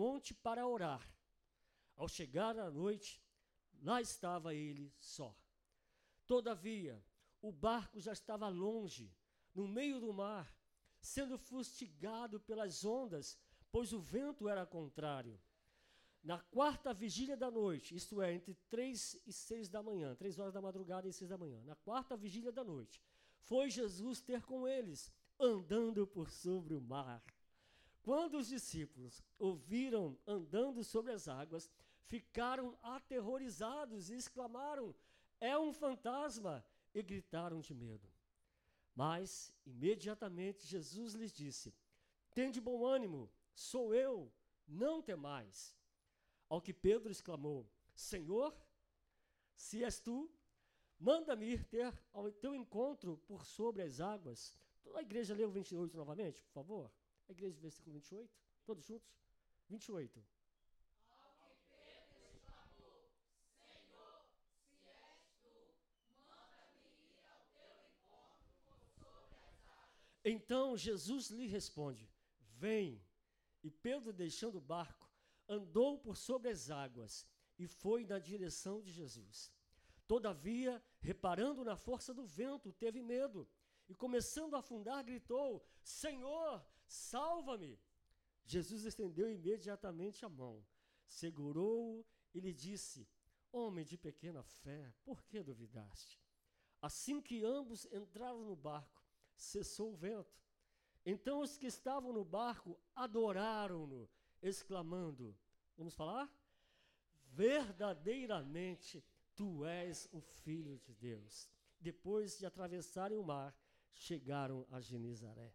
monte para orar. Ao chegar à noite, lá estava ele só. Todavia, o barco já estava longe, no meio do mar, sendo fustigado pelas ondas, pois o vento era contrário. Na quarta vigília da noite, isto é, entre três e seis da manhã, três horas da madrugada e seis da manhã, na quarta vigília da noite, foi Jesus ter com eles, andando por sobre o mar. Quando os discípulos ouviram andando sobre as águas, ficaram aterrorizados e exclamaram: É um fantasma! e gritaram de medo. Mas, imediatamente, Jesus lhes disse: Tende bom ânimo, sou eu, não temais. Ao que Pedro exclamou: Senhor, se és tu, manda-me ir ter ao teu encontro por sobre as águas. A igreja leu 28 novamente, por favor. A igreja, versículo 28, todos juntos? 28. Então Jesus lhe responde: Vem. E Pedro, deixando o barco, andou por sobre as águas e foi na direção de Jesus. Todavia, reparando na força do vento, teve medo e, começando a afundar, gritou: Senhor, salva-me! Jesus estendeu imediatamente a mão, segurou-o e lhe disse: Homem de pequena fé, por que duvidaste? Assim que ambos entraram no barco, cessou o vento. Então os que estavam no barco adoraram-no exclamando: Vamos falar? Verdadeiramente tu és o Filho de Deus. Depois de atravessarem o mar, chegaram a Genizaré.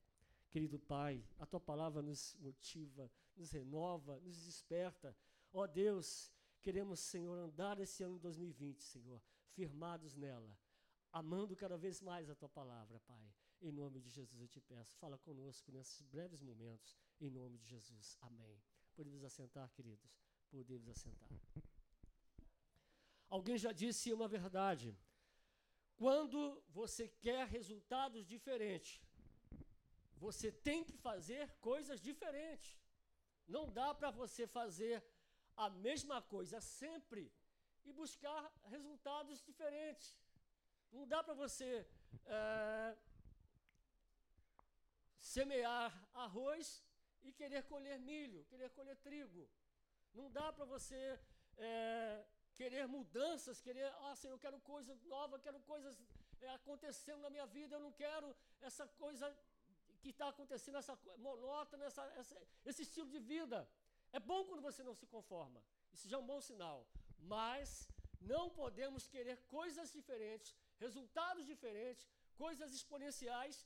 Querido Pai, a tua palavra nos motiva, nos renova, nos desperta. Ó oh Deus, queremos, Senhor, andar esse ano de 2020, Senhor, firmados nela, amando cada vez mais a tua palavra, Pai. Em nome de Jesus eu te peço, fala conosco nesses breves momentos, em nome de Jesus. Amém. Podemos assentar, queridos? Podemos assentar. Alguém já disse uma verdade. Quando você quer resultados diferentes, você tem que fazer coisas diferentes. Não dá para você fazer a mesma coisa sempre e buscar resultados diferentes. Não dá para você é, semear arroz e querer colher milho, querer colher trigo. Não dá para você é, querer mudanças, querer, ah, Senhor, eu quero coisa nova, quero coisas é, acontecendo na minha vida, eu não quero essa coisa que está acontecendo, essa monótona, essa, essa, esse estilo de vida. É bom quando você não se conforma, isso já é um bom sinal. Mas não podemos querer coisas diferentes, resultados diferentes, coisas exponenciais,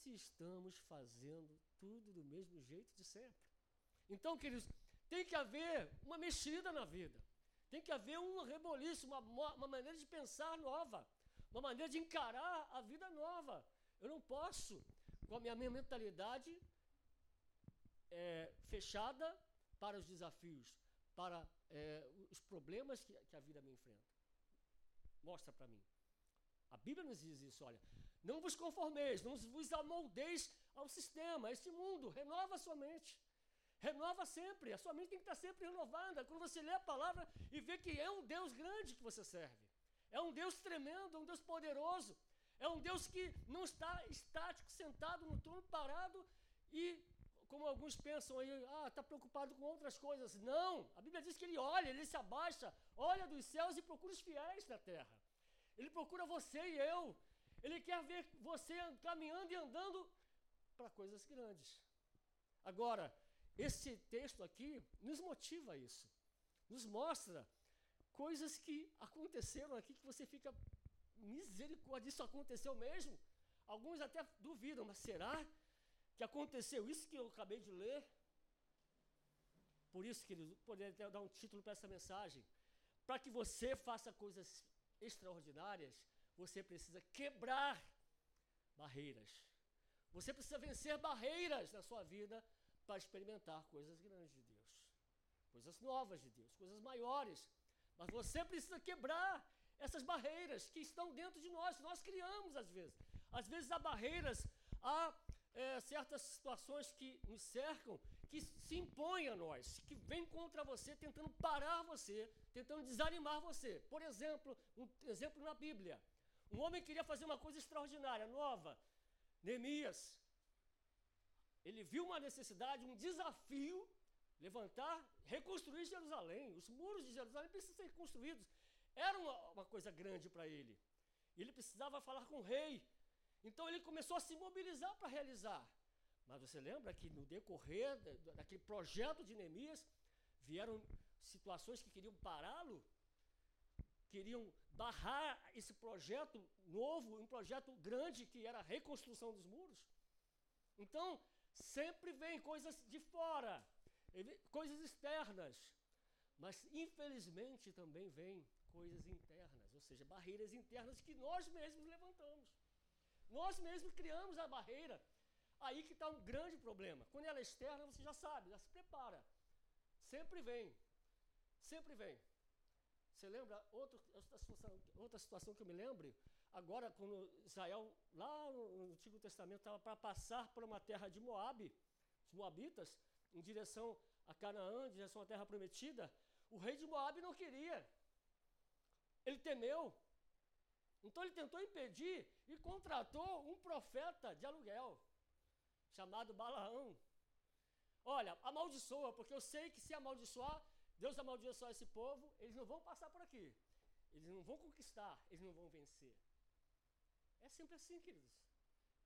se estamos fazendo tudo do mesmo jeito de sempre. Então, queridos, tem que haver uma mexida na vida. Tem que haver um reboliço, uma, uma maneira de pensar nova, uma maneira de encarar a vida nova. Eu não posso, com a minha, mentalidade é, fechada para os desafios, para é, os problemas que, que a vida me enfrenta. Mostra para mim. A Bíblia nos diz isso, olha. Não vos conformeis, não vos amoldeis ao sistema, a este mundo. Renova a sua mente. Renova sempre. A sua mente tem que estar sempre renovada. Quando você lê a palavra e vê que é um Deus grande que você serve. É um Deus tremendo, um Deus poderoso. É um Deus que não está estático, sentado no trono, parado e, como alguns pensam aí, ah, está preocupado com outras coisas. Não! A Bíblia diz que ele olha, ele se abaixa, olha dos céus e procura os fiéis na terra. Ele procura você e eu. Ele quer ver você caminhando e andando para coisas grandes. Agora, esse texto aqui nos motiva a isso. Nos mostra coisas que aconteceram aqui que você fica misericórdia, isso aconteceu mesmo? Alguns até duvidam, mas será que aconteceu isso que eu acabei de ler? Por isso, querido, poderia até dar um título para essa mensagem. Para que você faça coisas extraordinárias, você precisa quebrar barreiras. Você precisa vencer barreiras na sua vida para experimentar coisas grandes de Deus, coisas novas de Deus, coisas maiores. Mas você precisa quebrar essas barreiras que estão dentro de nós, nós criamos às vezes. Às vezes há barreiras, há é, certas situações que nos cercam, que se impõem a nós, que vêm contra você, tentando parar você, tentando desanimar você. Por exemplo, um exemplo na Bíblia. Um homem queria fazer uma coisa extraordinária, nova. Neemias. Ele viu uma necessidade, um desafio, levantar, reconstruir Jerusalém. Os muros de Jerusalém precisam ser construídos. Era uma, uma coisa grande para ele. Ele precisava falar com o rei. Então ele começou a se mobilizar para realizar. Mas você lembra que no decorrer daquele projeto de Neemias, vieram situações que queriam pará-lo, queriam barrar esse projeto novo, um projeto grande que era a reconstrução dos muros. Então, sempre vem coisas de fora, coisas externas, mas infelizmente também vem coisas internas, ou seja, barreiras internas que nós mesmos levantamos. Nós mesmos criamos a barreira Aí que está um grande problema. Quando ela é externa, você já sabe, já se prepara. Sempre vem. Sempre vem. Você lembra outra, situação, outra situação que eu me lembre? Agora, quando Israel, lá no Antigo Testamento, estava para passar por uma terra de Moabe, os Moabitas, em direção a Canaã, em direção à terra prometida, o rei de Moabe não queria. Ele temeu. Então ele tentou impedir e contratou um profeta de aluguel chamado Balaão. Olha, amaldiçoa, porque eu sei que se amaldiçoar, Deus amaldiçoar esse povo, eles não vão passar por aqui. Eles não vão conquistar, eles não vão vencer. É sempre assim, queridos.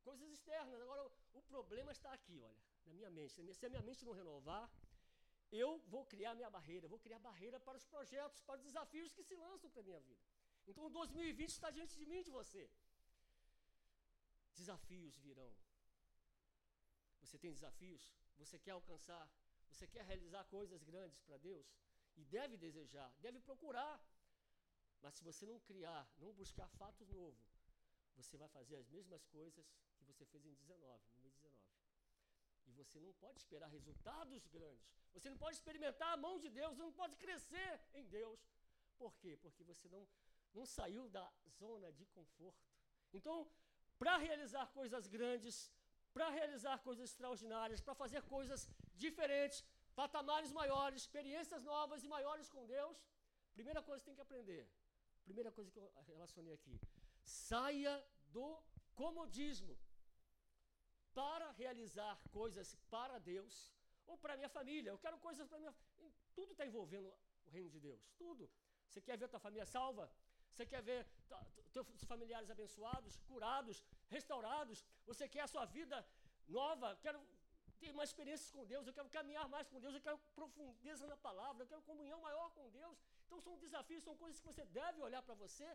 Coisas externas. Agora, o, problema está aqui, olha, na minha mente. Se a minha mente não renovar, eu vou criar minha barreira, vou criar barreira para os projetos, para os desafios que se lançam para a minha vida. Então, 2020 está diante de mim e de você. Desafios virão, você tem desafios? Você quer alcançar? Você quer realizar coisas grandes para Deus? E deve desejar, deve procurar. Mas se você não criar, não buscar fatos novos, você vai fazer as mesmas coisas que você fez em 19, no mês 19. Você não pode esperar resultados grandes. Você não pode experimentar a mão de Deus, não pode crescer em Deus. Por quê? Porque você não, não saiu da zona de conforto. Então, para realizar coisas grandes, para realizar coisas extraordinárias, para fazer coisas diferentes, patamares maiores, experiências novas e maiores com Deus, primeira coisa que tem que aprender, primeira coisa que eu relacionei aqui, saia do comodismo para realizar coisas para Deus ou para minha família. Eu quero coisas para minha tudo está envolvendo o reino de Deus, tudo. Você quer ver tua família salva? Você quer ver teus familiares abençoados, curados, restaurados? Você quer a sua vida nova? Quero ter mais experiências com Deus, eu quero caminhar mais com Deus, eu quero profundeza na palavra, eu quero comunhão maior com Deus. Então são desafios, são coisas que você deve olhar para você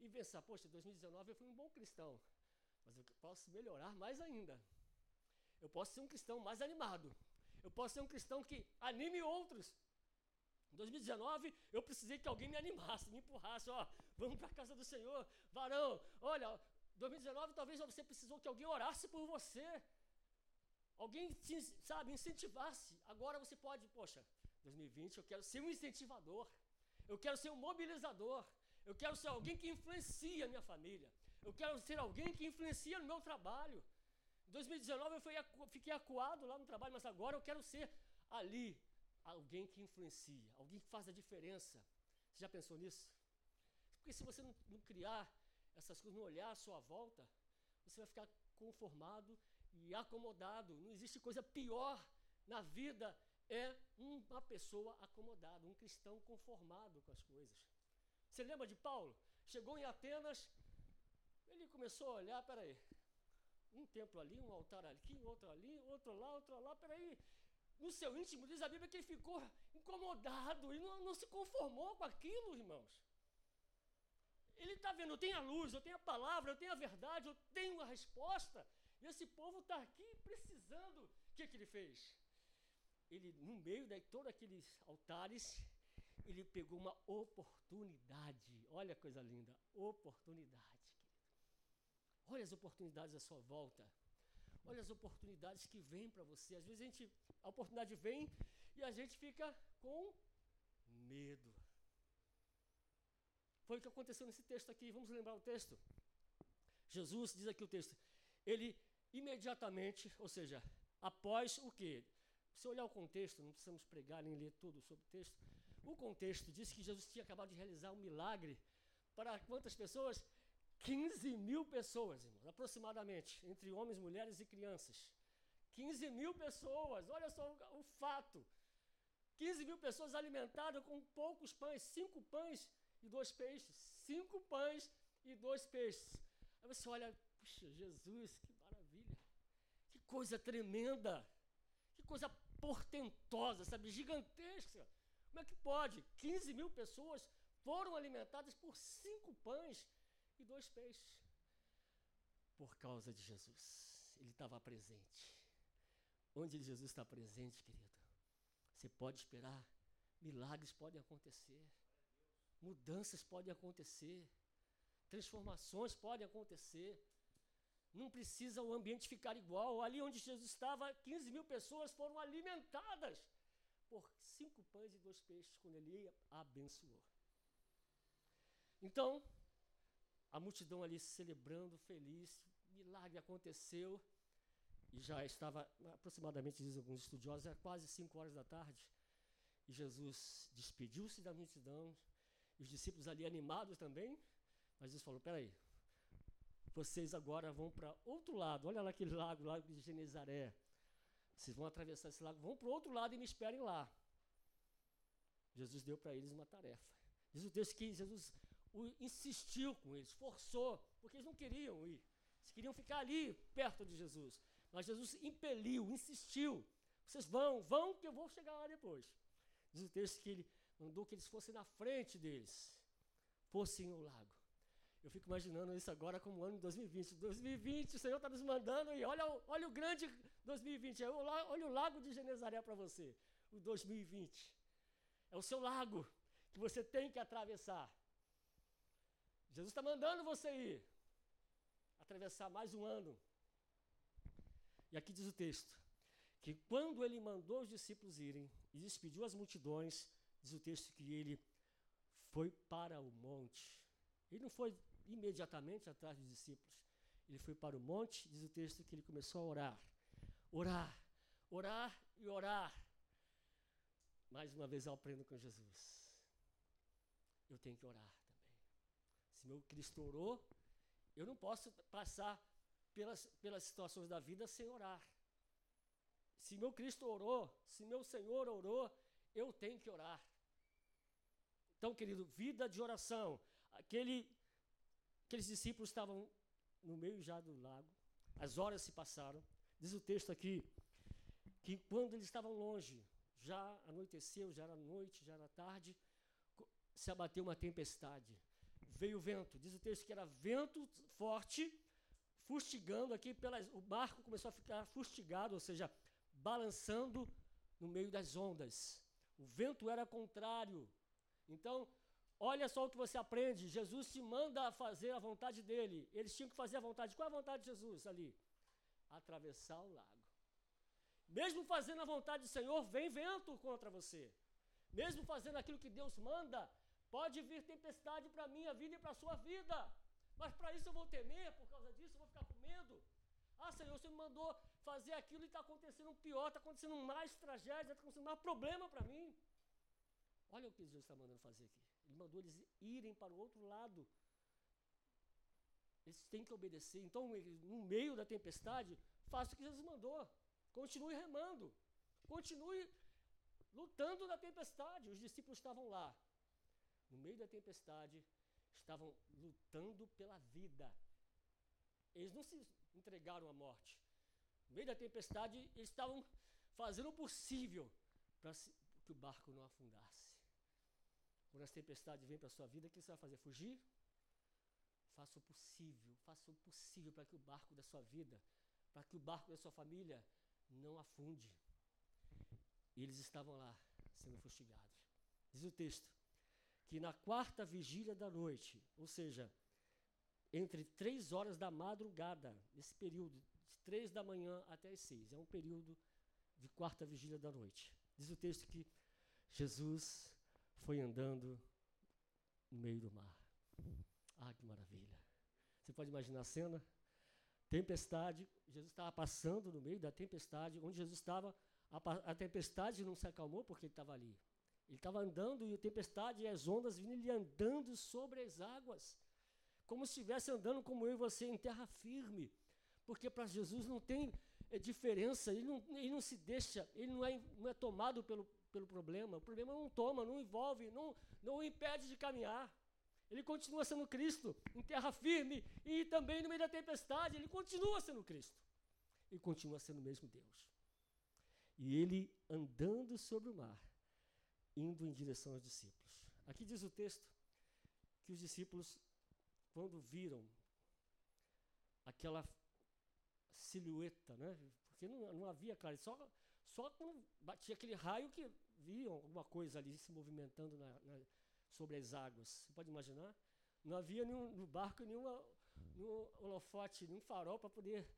e pensar, poxa, 2019 eu fui um bom cristão, mas eu posso melhorar mais ainda. Eu posso ser um cristão mais animado. Eu posso ser um cristão que anime outros. Em 2019, eu precisei que alguém me animasse, me empurrasse, ó, vamos para a casa do Senhor, varão, olha, 2019 talvez você precisou que alguém orasse por você, alguém, sabe, incentivasse. Agora você pode, poxa, 2020 eu quero ser um incentivador, eu quero ser um mobilizador, eu quero ser alguém que influencia a minha família, eu quero ser alguém que influencia no meu trabalho. Em 2019 eu fui, fiquei acuado lá no trabalho, mas agora eu quero ser ali, alguém que influencia, alguém que faz a diferença. Você já pensou nisso? Porque se você não, não criar essas coisas, não olhar à sua volta, você vai ficar conformado e acomodado. Não existe coisa pior na vida é uma pessoa acomodada, um cristão conformado com as coisas. Você lembra de Paulo? Chegou em Atenas, ele começou a olhar, peraí, um templo ali, um altar aqui, outro ali, outro lá, outro lá, peraí, no seu íntimo, diz a Bíblia que ele ficou incomodado e não, não se conformou com aquilo, irmãos. Ele está vendo, eu tenho a luz, eu tenho a palavra, eu tenho a verdade, eu tenho a resposta. E esse povo está aqui precisando. O que, que ele fez? Ele, no meio de todos aqueles altares, ele pegou uma oportunidade. Olha a coisa linda, oportunidade. Olha as oportunidades à sua volta. Olha as oportunidades que vêm para você. Às vezes a, gente, a oportunidade vem e a gente fica com medo. Foi o que aconteceu nesse texto aqui. Vamos lembrar o texto. Jesus diz aqui o texto. Ele imediatamente, ou seja, após o que? se olhar o contexto, não precisamos pregar nem ler tudo sobre o texto. O contexto diz que Jesus tinha acabado de realizar um milagre para quantas pessoas? 15 mil pessoas, irmãos, aproximadamente, entre homens, mulheres e crianças. 15 mil pessoas, olha só o, o fato. 15 mil pessoas alimentadas com poucos pães, cinco pães e dois peixes. Cinco pães e dois peixes. Aí você olha, puxa, Jesus, que maravilha. Que coisa tremenda. Que coisa portentosa, sabe? Gigantesca. Como é que pode? 15 mil pessoas foram alimentadas por cinco pães e dois peixes. Por causa de Jesus. Ele estava presente. Onde Jesus está presente, querido, você pode esperar. Milagres podem acontecer. Mudanças podem acontecer. Transformações podem acontecer. Não precisa o ambiente ficar igual. Ali onde Jesus estava, 15 mil pessoas foram alimentadas por cinco pães e dois peixes, quando ele abençoou. Então, a multidão ali celebrando, feliz, milagre aconteceu, e já estava, aproximadamente, diz alguns estudiosos, era quase cinco horas da tarde, e Jesus despediu-se da multidão, e os discípulos ali animados também, mas Jesus falou: peraí, vocês agora vão para outro lado, olha lá aquele lago, lago de Genezaré. Vocês vão atravessar esse lago, vão para o outro lado e me esperem lá. Jesus deu para eles uma tarefa. Diz o que Jesus insistiu com eles, forçou, porque eles não queriam ir. Eles queriam ficar ali, perto de Jesus. Mas Jesus impeliu, insistiu. Vocês vão, vão, que eu vou chegar lá depois. Diz o texto que ele mandou que eles fossem na frente deles, fossem ao lago. Eu fico imaginando isso agora como ano de 2020. 2020, o Senhor está nos mandando e olha, olha o grande 2020. Olha o lago de Genezaré para você, o 2020. É o seu lago que você tem que atravessar. Jesus está mandando você ir atravessar mais um ano. E aqui diz o texto que quando ele mandou os discípulos irem e despediu as multidões, diz o texto que ele foi para o monte. Ele não foi imediatamente atrás dos discípulos. Ele foi para o monte, diz o texto que ele começou a orar. Orar, orar e orar. Mais uma vez eu aprendo com Jesus. Eu tenho que orar. Se meu Cristo orou, eu não posso passar pelas, pelas situações da vida sem orar. Se meu Cristo orou, se meu Senhor orou, eu tenho que orar. Então, querido, vida de oração. Aquele Aqueles discípulos estavam no meio já do lago, as horas se passaram. Diz o texto aqui que quando eles estavam longe, já anoiteceu, já era noite, já era tarde, se abateu uma tempestade. Veio o vento. Diz o texto que era vento forte, fustigando aqui pelas. O barco começou a ficar fustigado, ou seja, balançando no meio das ondas. O vento era contrário. Então, Olha só o que você aprende. Jesus te manda fazer a vontade dele. Eles tinham que fazer a vontade. Qual é a vontade de Jesus ali? Atravessar o lago. Mesmo fazendo a vontade do Senhor, vem vento contra você. Mesmo fazendo aquilo que Deus manda, pode vir tempestade para a minha vida e para a sua vida. Mas para isso eu vou temer, por causa disso eu vou ficar com medo. Ah, Senhor, você me mandou fazer aquilo e está acontecendo pior, está acontecendo mais tragédia, está acontecendo mais problema para mim. Olha o que Jesus está mandando fazer aqui. Ele mandou eles irem para o outro lado. Eles têm que obedecer. Então, no meio da tempestade, faça o que Jesus mandou. Continue remando. Continue lutando na tempestade. Os discípulos estavam lá. No meio da tempestade, estavam lutando pela vida. Eles não se entregaram à morte. No meio da tempestade, eles estavam fazendo o possível para que o barco não afundasse. Quando as tempestades vêm para a sua vida, o que você vai fazer? Fugir? Faça o possível, faça o possível para que o barco da sua vida, para que o barco da sua família não afunde. E eles estavam lá, sendo fustigados. Diz o texto que na quarta vigília da noite, ou seja, entre três horas da madrugada, esse período, de três da manhã até as seis, é um período de quarta vigília da noite. Diz o texto que Jesus foi andando no meio do mar. Ah, que maravilha. Você pode imaginar a cena? Tempestade, Jesus estava passando no meio da tempestade, onde Jesus estava, A, a tempestade não se acalmou porque ele estava ali. Ele estava andando e a tempestade e as ondas vindo ele andando sobre as águas, como se estivesse andando como eu e você em terra firme. Porque para Jesus não tem é, diferença, ele não, ele não se deixa, ele não é, não é tomado pelo, pelo problema. O problema não toma, não envolve, não, não o impede de caminhar. Ele continua sendo Cristo em terra firme e também no meio da tempestade, ele continua sendo Cristo. E continua sendo o mesmo Deus. E ele andando sobre o mar, indo em direção aos discípulos. Aqui diz o texto que os discípulos, quando viram aquela silhueta, né? Porque não, não havia claro, só, só quando batia aquele raio que viam alguma coisa ali se movimentando na, na, sobre as águas. Você pode imaginar? Não havia nenhum, no barco nenhuma, nenhum holofote, nenhum farol para poder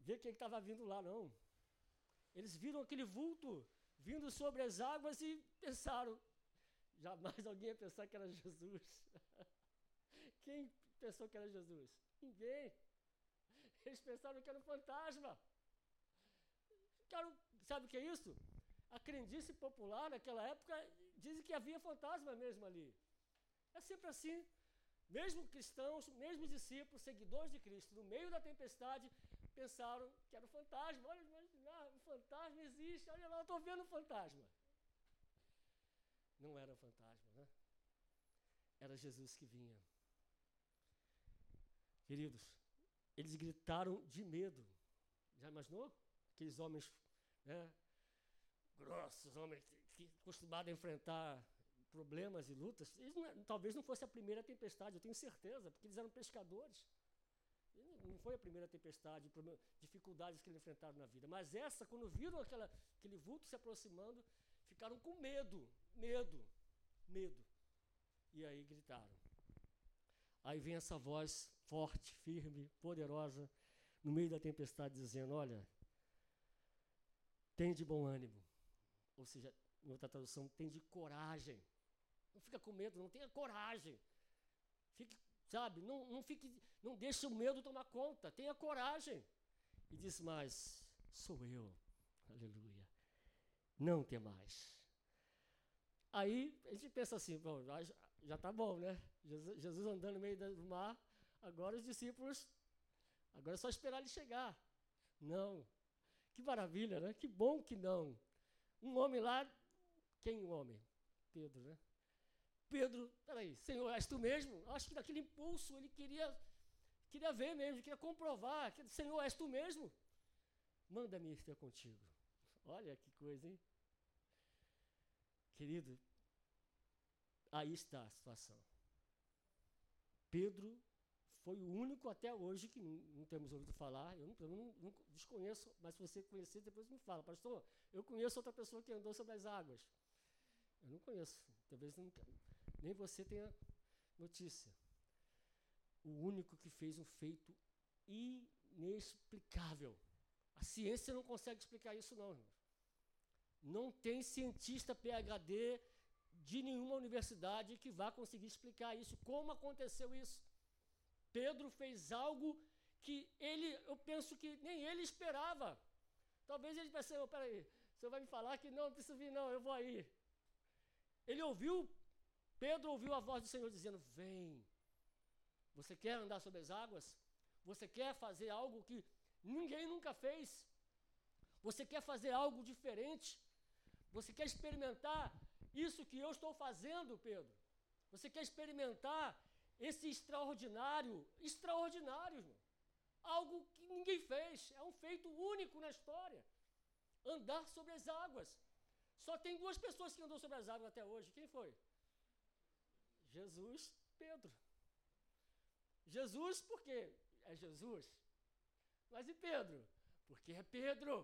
ver quem estava vindo lá, não. Eles viram aquele vulto vindo sobre as águas e pensaram, jamais alguém ia pensar que era Jesus. Quem pensou que era Jesus? Ninguém. Eles pensaram que era um fantasma. sabe o que é isso? A crendice popular naquela época dizem que havia fantasma mesmo ali. É sempre assim. Mesmo cristãos, mesmo discípulos, seguidores de Cristo, no meio da tempestade, pensaram que era um fantasma. Olha, um fantasma existe. Olha lá, eu estou vendo um fantasma. Não era fantasma, né? Era Jesus que vinha. Queridos, eles gritaram de medo. Já imaginou? Aqueles homens né, grossos, homens que, acostumados a enfrentar problemas e lutas. Não, talvez não fosse a primeira tempestade, eu tenho certeza, porque eles eram pescadores. Não foi a primeira tempestade, dificuldades que eles enfrentaram na vida. Mas essa, quando viram aquela, aquele vulto se aproximando, ficaram com medo, medo, medo. E aí gritaram. Aí vem essa voz forte, firme, poderosa, no meio da tempestade, dizendo: Olha, tem de bom ânimo. Ou seja, em outra tradução, tem de coragem. Não fica com medo, não tenha coragem. Fique, sabe, não, não fique, não deixe o medo tomar conta, tenha coragem. E diz mais: sou eu. Aleluia. Não tem mais. Aí a gente pensa assim, bom, já está bom, né? Jesus, Jesus, andando no meio do mar, agora os discípulos, agora é só esperar ele chegar. Não. Que maravilha, né? Que bom que não. Um homem lá, quem o homem? Pedro, né? Pedro, peraí, Senhor, és tu mesmo? Acho que naquele impulso ele queria, queria ver mesmo, queria comprovar. Que, Senhor, és tu mesmo? Manda-me estar contigo. Olha que coisa, hein? Querido, Aí está a situação. Pedro foi o único até hoje que não, não temos ouvido falar. Eu, não, não, não, desconheço, mas se você conhecer, depois me fala. Pastor, eu conheço outra pessoa que andou sobre as águas. Eu não conheço. Talvez não, nem você tenha notícia. O único que fez um feito inexplicável. A ciência não consegue explicar isso, não, irmão. Não tem cientista PhD de nenhuma universidade que vá conseguir explicar isso. Como aconteceu isso? Pedro fez algo que ele, eu penso que nem ele esperava. Talvez ele pensou, peraí, você vai me falar que não, não preciso vir não, eu vou aí. Ele ouviu, Pedro ouviu a voz do Senhor dizendo, vem. Você quer andar sobre as águas? Você quer fazer algo que ninguém nunca fez? Você quer fazer algo diferente? Você quer experimentar isso que eu estou fazendo, Pedro. Você quer experimentar esse extraordinário, extraordinário, irmão. Algo que ninguém fez, é um feito único na história. Andar sobre as águas. Só tem duas pessoas que andou sobre as águas até hoje. Quem foi? Jesus, Pedro. Jesus, por quê? É Jesus. Mas e Pedro? Porque é Pedro.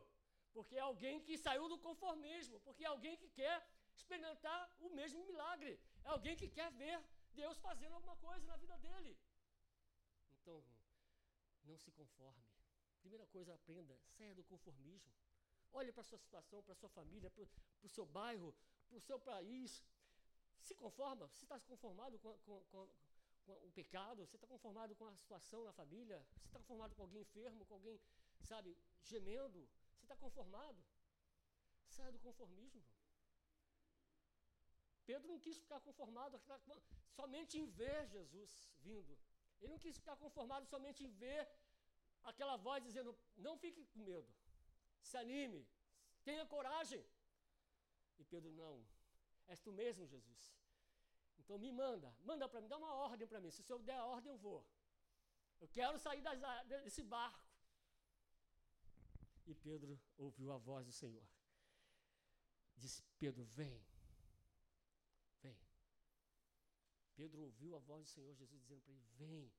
Porque é alguém que saiu do conformismo. Porque é alguém que quer experimentar o mesmo milagre. É alguém que quer ver Deus fazendo alguma coisa na vida dele. Então, não se conforme. Primeira coisa, aprenda, saia do conformismo. Olhe para a sua situação, para a sua família, para o seu bairro, para o seu país. Se conforma. Se está conformado com, com, com, com o pecado, você está conformado com a situação na família, você está conformado com alguém enfermo, com alguém, sabe, gemendo, você está conformado. Saia do conformismo. Pedro não quis ficar conformado somente em ver Jesus vindo. Ele não quis ficar conformado somente em ver aquela voz dizendo: Não fique com medo, se anime, tenha coragem. E Pedro, não, és tu mesmo, Jesus. Então me manda, manda para mim, dá uma ordem para mim. Se o senhor der a ordem, eu vou. Eu quero sair das, desse barco. E Pedro ouviu a voz do Senhor. Disse: Pedro, vem. Vem. Pedro ouviu a voz do Senhor Jesus dizendo para ele: Vem.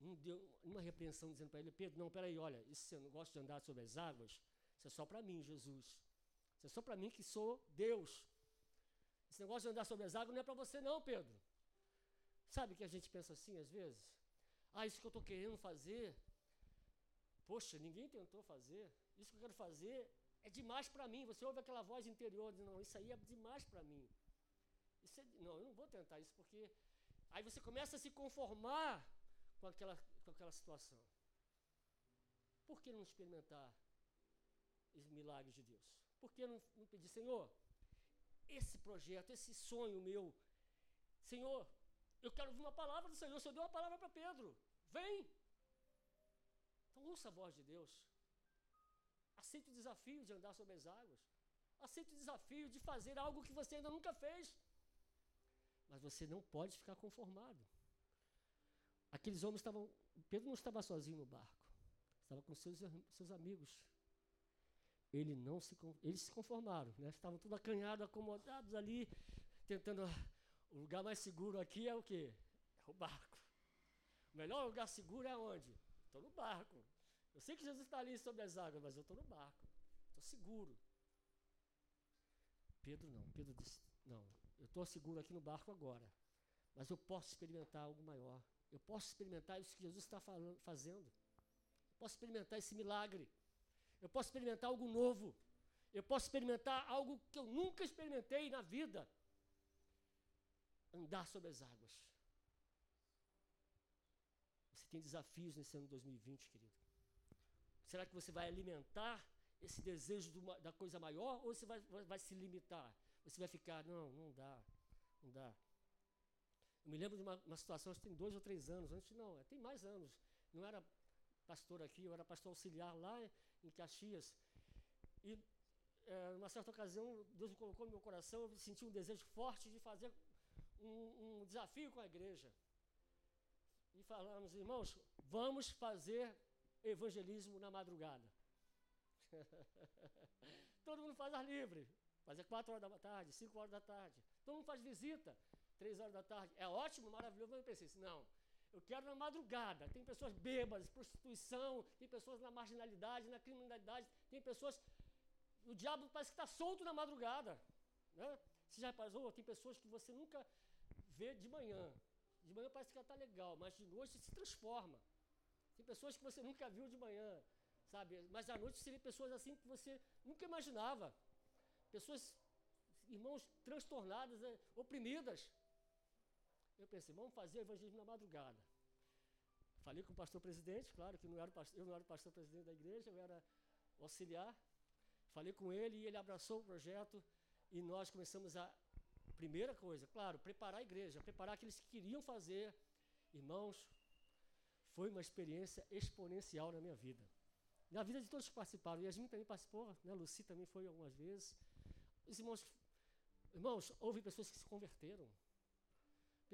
Não deu uma repreensão dizendo para ele: Pedro, não, peraí, olha, esse negócio de andar sobre as águas, isso é só para mim, Jesus. Isso é só para mim que sou Deus. Esse negócio de andar sobre as águas não é para você, não, Pedro. Sabe que a gente pensa assim às vezes? Ah, isso que eu estou querendo fazer, poxa, ninguém tentou fazer. Isso que eu quero fazer é demais para mim. Você ouve aquela voz interior dizendo, não, isso aí é demais para mim. É, não, eu não vou tentar isso porque. Aí você começa a se conformar com aquela, com aquela situação. Por que não experimentar os milagres de Deus? Por que não, não pedir, Senhor, esse projeto, esse sonho meu, Senhor, eu quero ouvir uma palavra do Senhor. O Senhor deu uma palavra para Pedro. Vem! Então ouça a voz de Deus. Aceite o desafio de andar sobre as águas. Aceite o desafio de fazer algo que você ainda nunca fez. Mas você não pode ficar conformado. Aqueles homens estavam. Pedro não estava sozinho no barco. Estava com seus, seus amigos. Ele não se, eles se conformaram. Né? Estavam todos acanhados, acomodados ali, tentando o lugar mais seguro aqui é o quê? É o barco. O melhor lugar seguro é onde? Estou no barco. Eu sei que Jesus está ali sobre as águas, mas eu estou no barco. Estou seguro. Pedro não. Pedro disse: Não, eu estou seguro aqui no barco agora. Mas eu posso experimentar algo maior. Eu posso experimentar isso que Jesus está fazendo. Eu posso experimentar esse milagre. Eu posso experimentar algo novo. Eu posso experimentar algo que eu nunca experimentei na vida andar sobre as águas. Você tem desafios nesse ano 2020, querido. Será que você vai alimentar esse desejo da coisa maior ou você vai, vai, vai, se limitar? Você vai ficar, não, não dá, não dá. Eu me lembro de uma, uma situação, acho que tem dois ou três anos, antes não, é, tem mais anos. Não era pastor aqui, eu era pastor auxiliar lá em Caxias. E é, numa certa ocasião, Deus me colocou no meu coração, eu senti um desejo forte de fazer um, um desafio com a igreja. E falamos, irmãos, vamos fazer evangelismo na madrugada. Todo mundo faz ar livre. Fazer quatro horas da tarde, cinco horas da tarde. Todo mundo faz visita, três horas da tarde. É ótimo, maravilhoso. Mas eu pensei assim, não, eu quero na madrugada. Tem pessoas bêbadas, prostituição, tem pessoas na marginalidade, na criminalidade, tem pessoas. O diabo parece que está solto na madrugada. Né? Você já reparou? Tem pessoas que você nunca vê de manhã. De manhã parece que ela está legal, mas de noite se transforma. Tem pessoas que você nunca viu de manhã, sabe? Mas à noite você vê pessoas assim que você nunca imaginava. Pessoas, irmãos transtornadas, né? oprimidas. Eu pensei, vamos fazer evangelismo na madrugada. Falei com o pastor presidente, claro que não era eu não era o pastor presidente da igreja, eu era auxiliar. Falei com ele e ele abraçou o projeto e nós começamos a Primeira coisa, claro, preparar a igreja, preparar aqueles que queriam fazer. Irmãos, foi uma experiência exponencial na minha vida. Na vida de todos que participaram. Yasmin também participou, né? Luci também foi algumas vezes. Os irmãos, irmãos, houve pessoas que se converteram.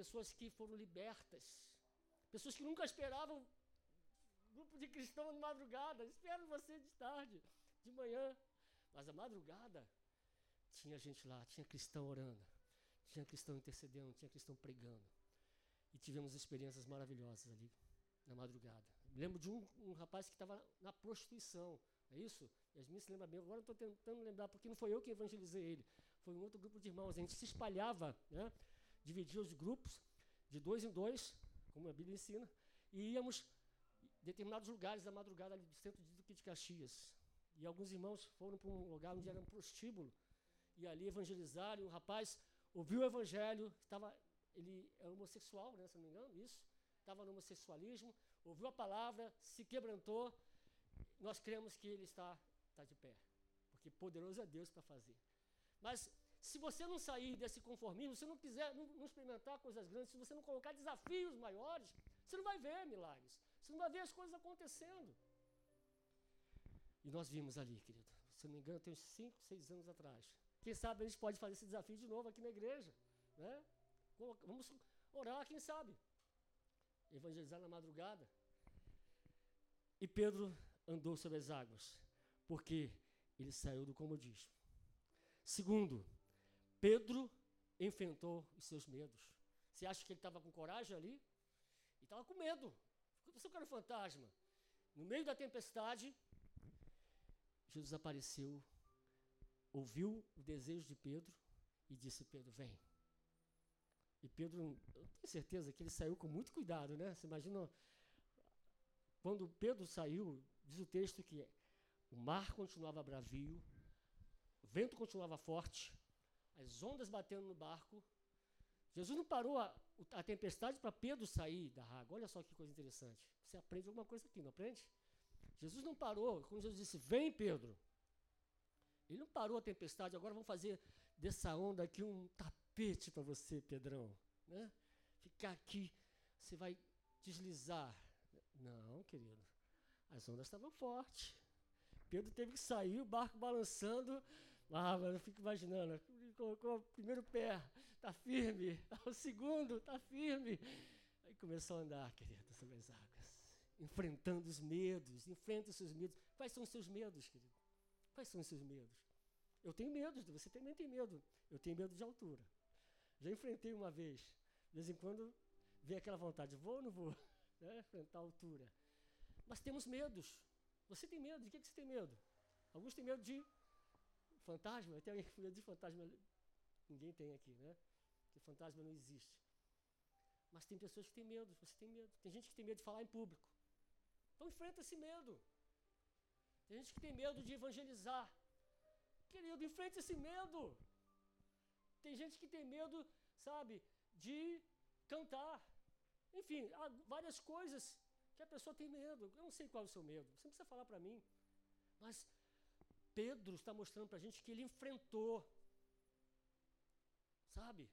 Pessoas que foram libertas. Pessoas que nunca esperavam grupo de cristãos de madrugada. Espero você de tarde, de manhã. Mas a madrugada tinha gente lá, tinha cristão orando tinha cristão intercedendo, tinha cristão pregando. E tivemos experiências maravilhosas ali na madrugada. Lembro de um, um rapaz que estava na prostituição. É isso? Yasmin se lembra bem. Agora estou tentando lembrar, porque não foi eu que evangelizei ele. Foi um outro grupo de irmãos. A gente se espalhava, né? Dividia os grupos de dois em dois, como a Bíblia ensina, e íamos em determinados lugares da madrugada ali do centro de Duque de Caxias. E alguns irmãos foram para um lugar onde era um prostíbulo, e ali evangelizaram. E o rapaz ouviu o evangelho, estava, ele é homossexual, né, se não me engano, isso, estava no homossexualismo, ouviu a palavra, se quebrantou, nós cremos que ele está, está de pé, porque poderoso é Deus para fazer. Mas se você não sair desse conformismo, se não quiser não, não, experimentar coisas grandes, se você não colocar desafios maiores, você não vai ver milagres. Você não vai ver as coisas acontecendo. E nós vimos ali, querido. Se não me engano, tem uns 5, 6 anos atrás. Quem sabe a gente pode fazer esse desafio de novo aqui na igreja. Né? Vamos orar, quem sabe? Evangelizar na madrugada. E Pedro andou sobre as águas, porque ele saiu do comodismo. Segundo, Pedro enfrentou os seus medos. Você acha que ele estava com coragem ali? E estava com medo. Você era um fantasma. No meio da tempestade, Jesus apareceu, ouviu o desejo de Pedro e disse: Pedro, vem. E Pedro, eu tenho certeza que ele saiu com muito cuidado, né? Você imagina, quando Pedro saiu, diz o texto que o mar continuava bravio, o vento continuava forte, as ondas batendo no barco. Jesus não parou a, a tempestade para Pedro sair da água. Olha só que coisa interessante. Você aprende alguma coisa aqui, não aprende? Jesus não parou, quando Jesus disse, vem Pedro. Ele não parou a tempestade, agora vamos fazer dessa onda aqui um tapete para você, Pedrão. Né? Ficar aqui, você vai deslizar. Não, querido. As ondas estavam fortes. Pedro teve que sair, o barco balançando. Ah, mas eu fico imaginando, colocou o primeiro pé, está firme, o segundo está firme. Aí começou a andar, querido, sobre as águas enfrentando os medos, enfrenta os seus medos. Quais são os seus medos, querido? Quais são os seus medos? Eu tenho medo, você também tem medo. Eu tenho medo de altura. Já enfrentei uma vez. De vez em quando vem aquela vontade, vou ou não vou? Né? Enfrentar a altura. Mas temos medos. Você tem medo? De que, que você tem medo? Alguns têm medo de fantasma. Tem alguém medo de fantasma? Ninguém tem aqui, né? Porque fantasma não existe. Mas tem pessoas que têm medo. Você tem medo. Tem gente que tem medo de falar em público. Então enfrenta esse medo. Tem gente que tem medo de evangelizar. Querido, enfrente esse medo. Tem gente que tem medo, sabe, de cantar. Enfim, há várias coisas que a pessoa tem medo. Eu não sei qual é o seu medo. Você não precisa falar para mim. Mas Pedro está mostrando para a gente que ele enfrentou. Sabe?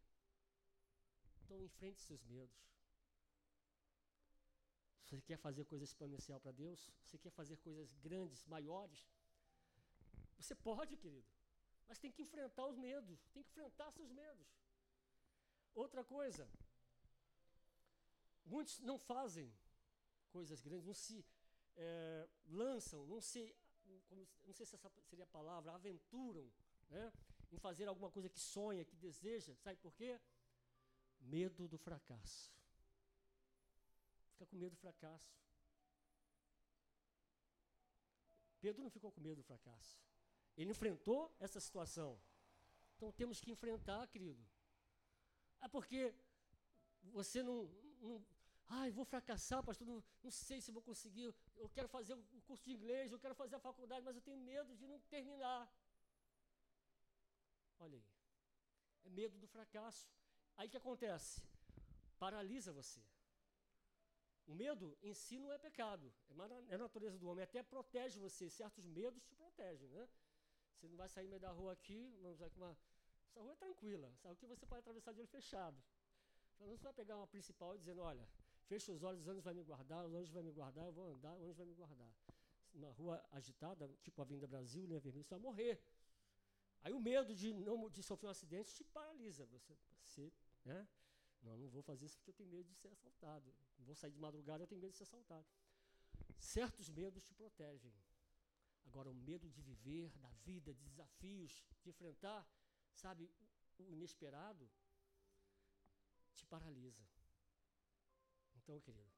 Então enfrente seus medos. Você quer fazer coisa exponencial para Deus? Você quer fazer coisas grandes, maiores? Você pode, querido. Mas tem que enfrentar os medos. Tem que enfrentar seus medos. Outra coisa. Muitos não fazem coisas grandes, não se é, lançam, não se, como, não sei se essa seria a palavra, aventuram né, em fazer alguma coisa que sonha, que deseja. Sabe por quê? Medo do fracasso fica com medo do fracasso. Pedro não ficou com medo do fracasso. Ele enfrentou essa situação. Então temos que enfrentar, querido. É porque você não, não ai, vou fracassar, pastor, não, não sei se vou conseguir. Eu quero fazer o curso de inglês, eu quero fazer a faculdade, mas eu tenho medo de não terminar. Olha aí. É medo do fracasso. Aí o que acontece? Paralisa você. O medo em si não é pecado, é, é a natureza do homem, até protege você, certos medos te protegem, né? Você não vai sair no meio da rua aqui, vamos usar uma. Essa rua é tranquila, sabe que você pode atravessar de olho fechado. Você vai pegar uma principal dizendo, olha, fecha os olhos, os anjos vão me guardar, os anjos vão me guardar, eu vou andar, os anjos vão me guardar. Na rua agitada, tipo a Avenida Brasil, linha vermelha, você vai morrer. Aí o medo de não de sofrer um acidente te paralisa. Você, você né? Não, não vou fazer isso porque eu tenho medo de ser assaltado. Não vou sair de madrugada, eu tenho medo de ser assaltado. Certos medos te protegem. Agora, o medo de viver, da vida, de desafios, de enfrentar, sabe, o inesperado, te paralisa. Então, querido,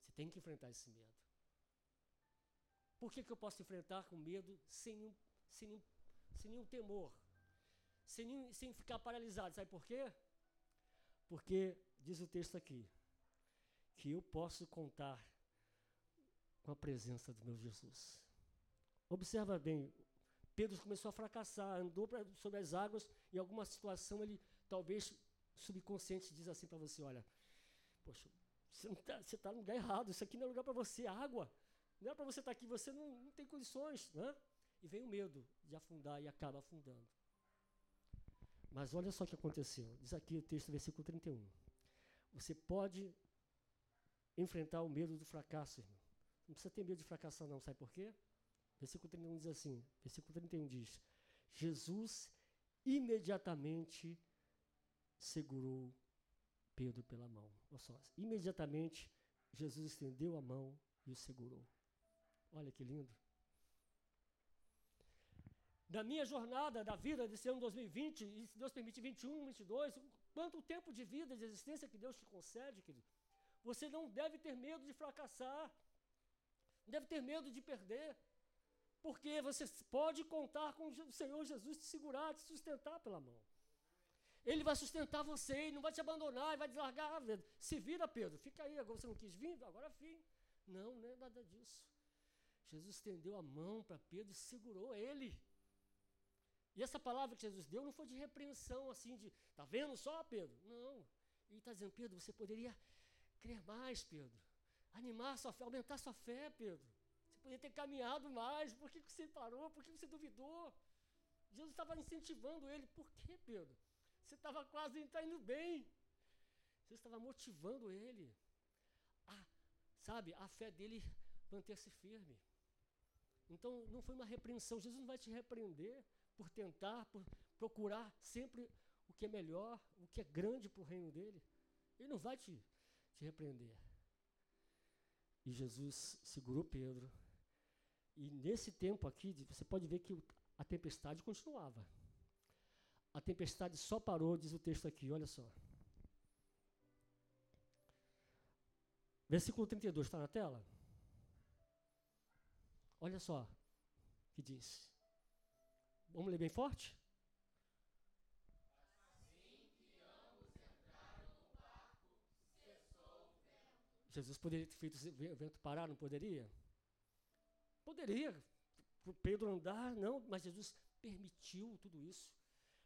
você tem que enfrentar esse medo. Por que, que eu posso enfrentar com medo sem nenhum, sem nenhum, sem nenhum temor? Sem, nenhum, sem ficar paralisado? Sabe por quê? Porque diz o texto aqui que eu posso contar com a presença do meu Jesus. Observa bem, Pedro começou a fracassar, andou pra, sobre as águas, em alguma situação ele talvez subconsciente diz assim para você, olha, poxa, você está tá no lugar errado, isso aqui não é lugar para você, água, não é para você estar tá aqui, você não, não tem condições, né? E vem o medo de afundar e acaba afundando. Mas olha só o que aconteceu. Diz aqui o texto, versículo 31. Você pode enfrentar o medo do fracasso, irmão. Não precisa ter medo de fracassar, não. Sabe por quê? Versículo 31 diz assim: versículo 31 diz: Jesus imediatamente segurou Pedro pela mão. Olha só, imediatamente Jesus estendeu a mão e o segurou. Olha que lindo. Da minha jornada da vida desse ano 2020, e se Deus permite 21, 22, quanto tempo de vida, de existência que Deus te concede, querido. Você não deve ter medo de fracassar. Não deve ter medo de perder. Porque você pode contar com o Senhor Jesus te segurar, te sustentar pela mão. Ele vai sustentar você, ele não vai te abandonar, ele vai deslargar. Se vira, Pedro, fica aí, agora você não quis vir, agora fim. Não, não é nada disso. Jesus estendeu a mão para Pedro e segurou ele. E essa palavra que Jesus deu não foi de repreensão, assim, de, tá vendo só, Pedro? Não. Ele está dizendo, Pedro, você poderia crer mais, Pedro. Animar sua fé, aumentar sua fé, Pedro. Você poderia ter caminhado mais. Por que você parou? Por que você duvidou? Jesus estava incentivando ele. Por que, Pedro? Você estava quase tá indo bem. Você estava motivando ele. A, sabe, a fé dele manter-se firme. Então, não foi uma repreensão. Jesus não vai te repreender por tentar, por procurar sempre o que é melhor, o que é grande para o reino dele. Ele não vai te, te repreender. E Jesus segurou Pedro. E nesse tempo aqui, você pode ver que a tempestade continuava. A tempestade só parou, diz o texto aqui, olha só. Versículo 32, está na tela? Olha só o que diz. Vamos ler bem forte? Jesus poderia ter feito o vento parar, não poderia? Poderia. Pedro andar, não, mas Jesus permitiu tudo isso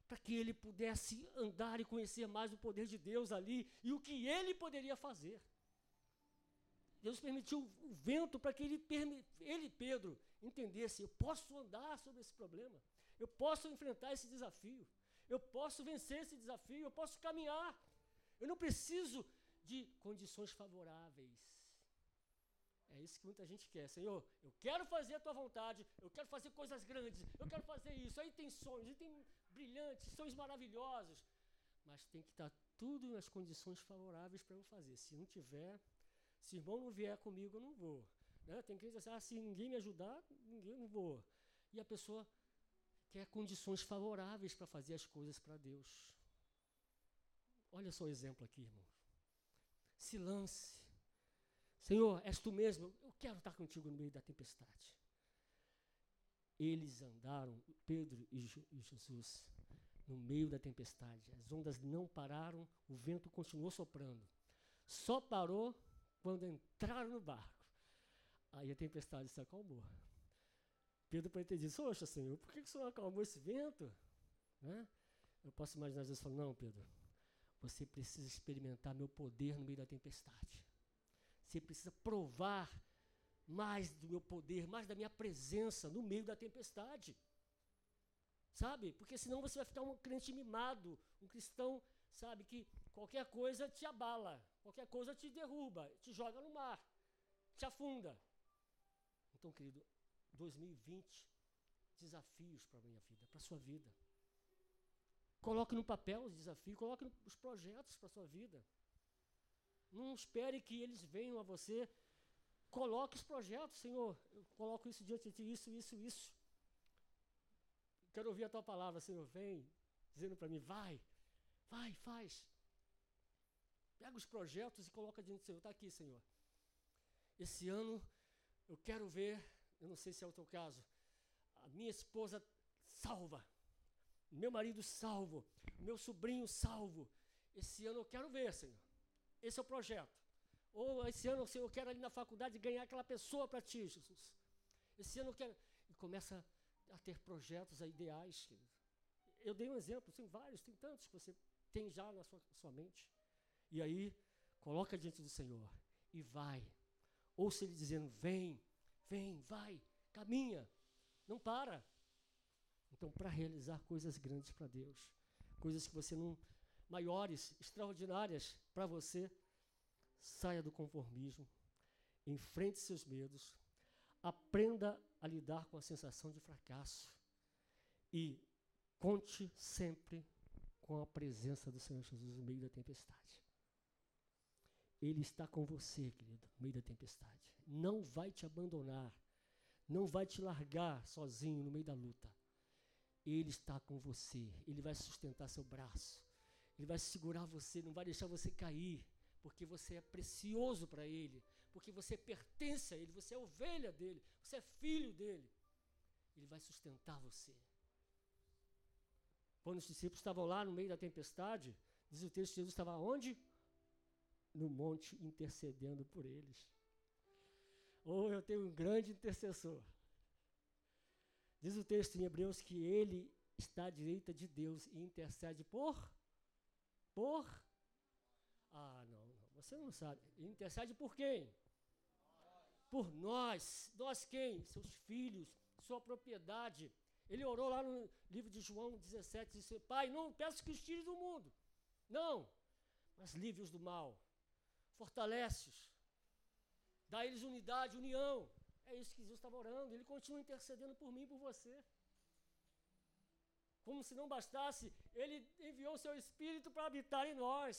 para que ele pudesse andar e conhecer mais o poder de Deus ali e o que ele poderia fazer. Deus permitiu o vento para que ele, ele, Pedro, entendesse: eu posso andar sobre esse problema, eu posso enfrentar esse desafio, eu posso vencer esse desafio, eu posso caminhar. Eu não preciso de condições favoráveis. É isso que muita gente quer. Senhor, eu quero fazer a tua vontade, eu quero fazer coisas grandes, eu quero fazer isso. Aí tem sonhos, aí tem brilhantes, sonhos maravilhosos. Mas tem que estar tudo nas condições favoráveis para eu fazer. Se não tiver, se irmão não vier comigo, eu não vou. Né? Tem que dizer assim, ah, se ninguém me ajudar, ninguém não vou. E a pessoa quer condições favoráveis para fazer as coisas para Deus. Olha só o exemplo aqui, irmãos. Se lance. Senhor, és tu mesmo? Eu quero estar contigo no meio da tempestade. Eles andaram, Pedro e, Jesus, no meio da tempestade. As ondas não pararam, o vento continuou soprando. Só parou quando entraram no barco. Aí a tempestade se acalmou. Pedro pode ter dito, Oxa, Senhor, por que, que o Senhor acalmou esse vento? Né? Eu posso imaginar Jesus falando, não, Pedro, você precisa experimentar meu poder no meio da tempestade. Você precisa provar mais do meu poder, mais da minha presença no meio da tempestade. Sabe? Porque senão você vai ficar um crente mimado, um cristão, sabe, que qualquer coisa te abala, qualquer coisa te derruba, te joga no mar, te afunda. Então, querido, 2020, desafios para a minha vida, para a sua vida. Coloque no papel os desafios, coloque os projetos para a sua vida. Não espere que eles venham a você Coloque os projetos, Senhor. Eu coloco isso diante de ti, isso, isso, isso. Quero ouvir a tua palavra, Senhor. Vem dizendo para mim, vai, vai, faz. Pega os projetos e coloca diante do Senhor. Está aqui, Senhor. Esse ano eu quero ver, eu não sei se é o teu caso, a minha esposa salva, meu marido salvo, meu sobrinho salvo. Esse ano eu quero ver, Senhor. Esse é o projeto. Ou esse ano eu quero ali na faculdade ganhar aquela pessoa para ti, Jesus. Esse ano eu quero. E começa a ter projetos, a ideais. Eu dei um exemplo, tem vários, tem tantos que você tem já na sua, sua mente. E aí, coloca diante do Senhor e vai. Ouça Ele dizendo: vem, vem, vai, caminha, não para. Então, para realizar coisas grandes para Deus, coisas que você não maiores, extraordinárias para você, saia do conformismo, enfrente seus medos, aprenda a lidar com a sensação de fracasso e conte sempre com a presença do Senhor Jesus no meio da tempestade. Ele está com você, querido, no meio da tempestade. Não vai te abandonar. Não vai te largar sozinho no meio da luta. Ele está com você. Ele vai sustentar seu braço. Ele vai segurar você, não vai deixar você cair, porque você é precioso para Ele, porque você pertence a Ele, você é ovelha dele, você é filho dele. Ele vai sustentar você. Quando os discípulos estavam lá no meio da tempestade, diz o texto: Jesus estava onde? No monte intercedendo por eles. Oh, eu tenho um grande intercessor. Diz o texto em Hebreus que ele está à direita de Deus e intercede por por Ah, você não sabe. Ele intercede por quem? Por nós. Nós quem? Seus filhos, sua propriedade. Ele orou lá no livro de João 17, disse: Pai, não peço que os tire do mundo. Não, mas livre-os do mal. Fortalece-os. Dá eles unidade, união. É isso que Jesus estava orando. Ele continua intercedendo por mim e por você. Como se não bastasse, ele enviou o seu Espírito para habitar em nós.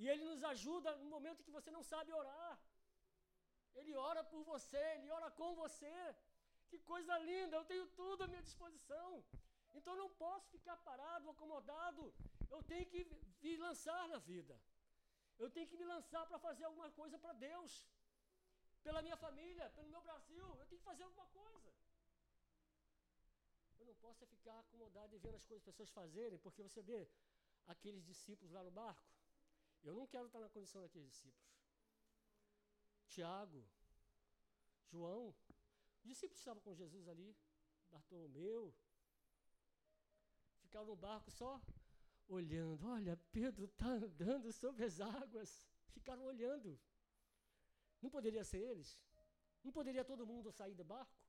E ele nos ajuda no momento que você não sabe orar. Ele ora por você, ele ora com você. Que coisa linda, eu tenho tudo à minha disposição. Então não posso ficar parado, acomodado. Eu tenho que me lançar na vida. Eu tenho que me lançar para fazer alguma coisa para Deus. Pela minha família, pelo meu Brasil. Eu tenho que fazer alguma coisa. Eu não posso ficar acomodado e vendo as coisas as pessoas fazerem, porque você vê aqueles discípulos lá no barco. Eu não quero estar na condição daqueles discípulos. Tiago, João, os discípulos estavam com Jesus ali, Bartolomeu, ficaram no barco só olhando. Olha, Pedro está andando sobre as águas. Ficaram olhando. Não poderia ser eles? Não poderia todo mundo sair do barco?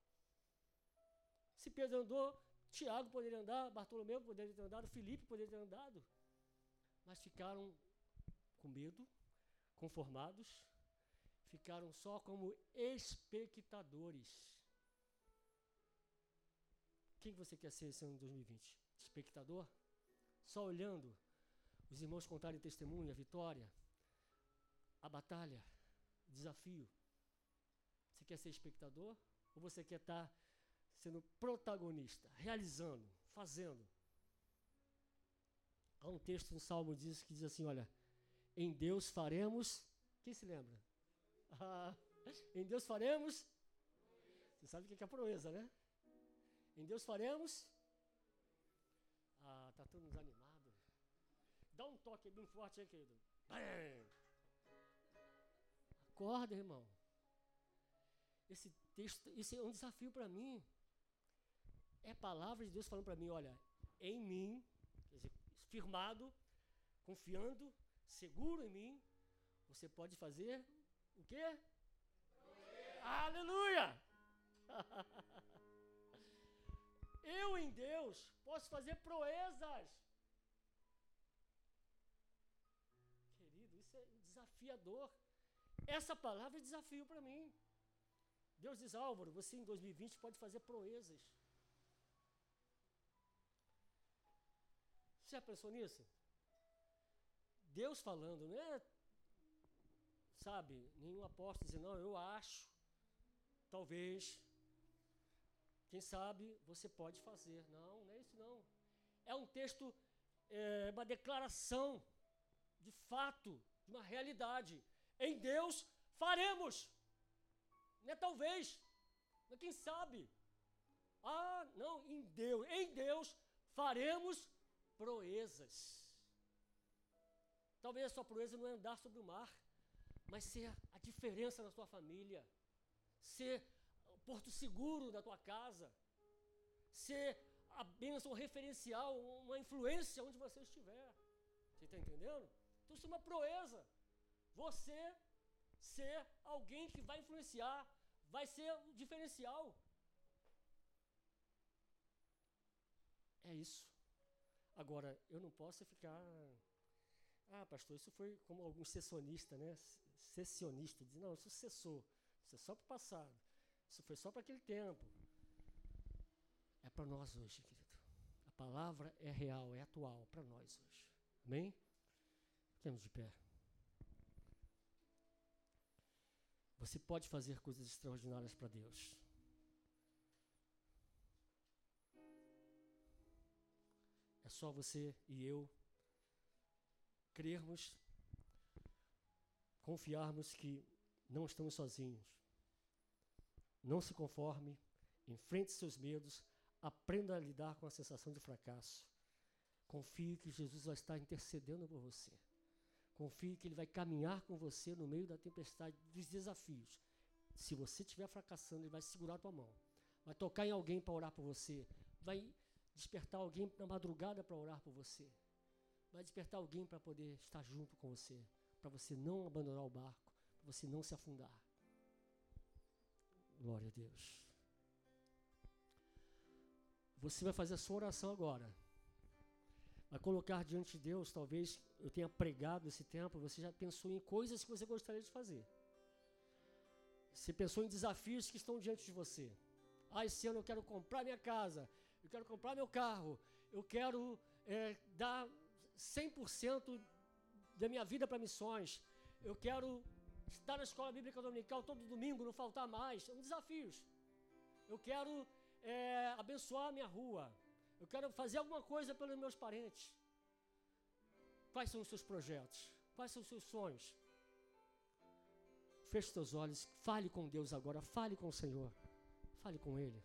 Se Pedro andou, Tiago poderia andar, Bartolomeu poderia ter andado, Felipe poderia ter andado. Mas ficaram com medo, conformados, ficaram só como espectadores. Quem você quer ser esse ano de 2020? Espectador? Só olhando os irmãos contarem testemunho, a vitória, a batalha, desafio. Você quer ser espectador? Ou você quer estar sendo protagonista, realizando, fazendo? Há um texto no Salmo diz, que diz assim: olha, em Deus faremos. Quem se lembra? Ah, em Deus faremos. Você sabe o que é proeza, né? Em Deus faremos. Ah, tá todo desanimado. Dá um toque bem forte aí, querido. Acorda, irmão. Esse texto, esse é um desafio para mim. É a palavra de Deus falando para mim, olha, em mim, quer dizer, firmado, confiando, seguro em mim, você pode fazer o quê? Aleluia! Eu em Deus posso fazer proezas. Querido, isso é desafiador. Essa palavra é desafio para mim. Deus diz, Álvaro, você em 2020 pode fazer proezas. Você já pensou nisso? Deus falando, não é, sabe, nenhum apóstolo dizendo, não, eu acho, talvez, quem sabe você pode fazer. Não, não é isso não. É um texto, é uma declaração de fato, de uma realidade. Em Deus faremos. Não é talvez, não é quem sabe. Ah, não, em Deus, em Deus faremos proezas. Talvez a sua proeza não é andar sobre o mar, mas ser a diferença na sua família, ser porto seguro da tua casa, ser a bênção referencial, uma influência onde você estiver. Você está entendendo? Então isso é uma proeza. Você ser alguém que vai influenciar, vai ser o diferencial. É isso. Agora, eu não posso ficar. Ah, pastor, isso foi como alguns sessionistas, né? Sessionistas, dizem, não, isso cessou. Isso é só para o passado. Isso foi só para aquele tempo. É para nós hoje, querido. A palavra é real, é atual para nós hoje. Amém? Fiquemos de pé. Você pode fazer coisas extraordinárias para Deus. É só você e eu crermos, confiarmos que não estamos sozinhos. Não se conforme, enfrente seus medos, aprenda a lidar com a sensação de fracasso. Confie que Jesus vai estar intercedendo por você. Confie que Ele vai caminhar com você no meio da tempestade, dos desafios. Se você estiver fracassando, Ele vai segurar a tua mão. Vai tocar em alguém para orar por você. Vai despertar alguém na madrugada para orar por você. Vai despertar alguém para poder estar junto com você. Para você não abandonar o barco. Para você não se afundar. Glória a Deus. Você vai fazer a sua oração agora a colocar diante de Deus, talvez eu tenha pregado esse tempo, você já pensou em coisas que você gostaria de fazer. Você pensou em desafios que estão diante de você. Ah, esse ano eu quero comprar minha casa, eu quero comprar meu carro, eu quero é, dar 100% da minha vida para missões, eu quero estar na escola bíblica dominical todo domingo, não faltar mais. São desafios. Eu quero é, abençoar a minha rua, eu quero fazer alguma coisa pelos meus parentes. Quais são os seus projetos? Quais são os seus sonhos? Feche seus olhos, fale com Deus agora, fale com o Senhor, fale com Ele.